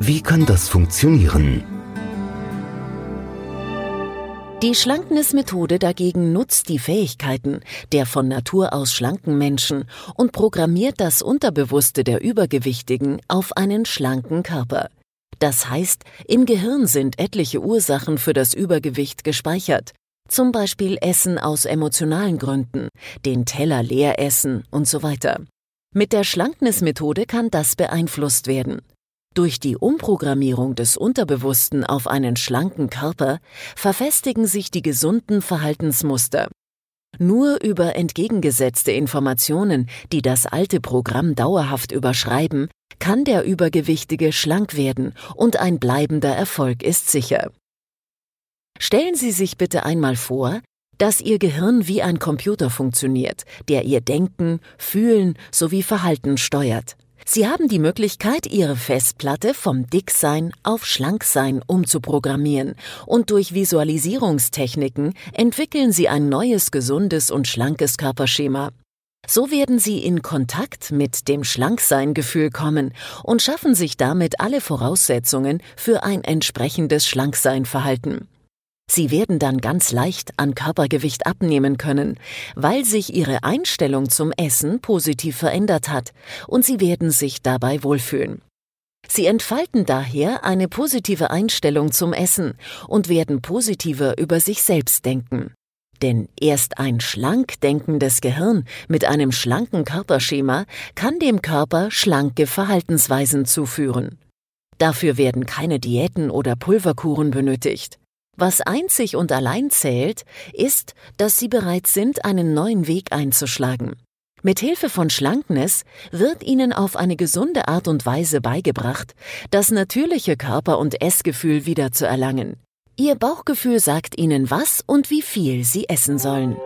Wie kann das funktionieren? Die Schlanknismethode dagegen nutzt die Fähigkeiten der von Natur aus schlanken Menschen und programmiert das Unterbewusste der Übergewichtigen auf einen schlanken Körper. Das heißt, im Gehirn sind etliche Ursachen für das Übergewicht gespeichert, zum Beispiel Essen aus emotionalen Gründen, den Teller leer essen und so weiter. Mit der Schlanknismethode kann das beeinflusst werden. Durch die Umprogrammierung des Unterbewussten auf einen schlanken Körper verfestigen sich die gesunden Verhaltensmuster. Nur über entgegengesetzte Informationen, die das alte Programm dauerhaft überschreiben, kann der Übergewichtige schlank werden und ein bleibender Erfolg ist sicher. Stellen Sie sich bitte einmal vor, dass Ihr Gehirn wie ein Computer funktioniert, der Ihr Denken, Fühlen sowie Verhalten steuert. Sie haben die Möglichkeit, Ihre Festplatte vom Dicksein auf Schlanksein umzuprogrammieren und durch Visualisierungstechniken entwickeln Sie ein neues gesundes und schlankes Körperschema. So werden Sie in Kontakt mit dem Schlanksein-Gefühl kommen und schaffen sich damit alle Voraussetzungen für ein entsprechendes Schlanksein-Verhalten. Sie werden dann ganz leicht an Körpergewicht abnehmen können, weil sich Ihre Einstellung zum Essen positiv verändert hat und Sie werden sich dabei wohlfühlen. Sie entfalten daher eine positive Einstellung zum Essen und werden positiver über sich selbst denken. Denn erst ein schlank denkendes Gehirn mit einem schlanken Körperschema kann dem Körper schlanke Verhaltensweisen zuführen. Dafür werden keine Diäten oder Pulverkuren benötigt. Was einzig und allein zählt, ist, dass Sie bereit sind, einen neuen Weg einzuschlagen. Mit Hilfe von Schlankness wird Ihnen auf eine gesunde Art und Weise beigebracht, das natürliche Körper- und Essgefühl wieder zu erlangen. Ihr Bauchgefühl sagt Ihnen, was und wie viel Sie essen sollen.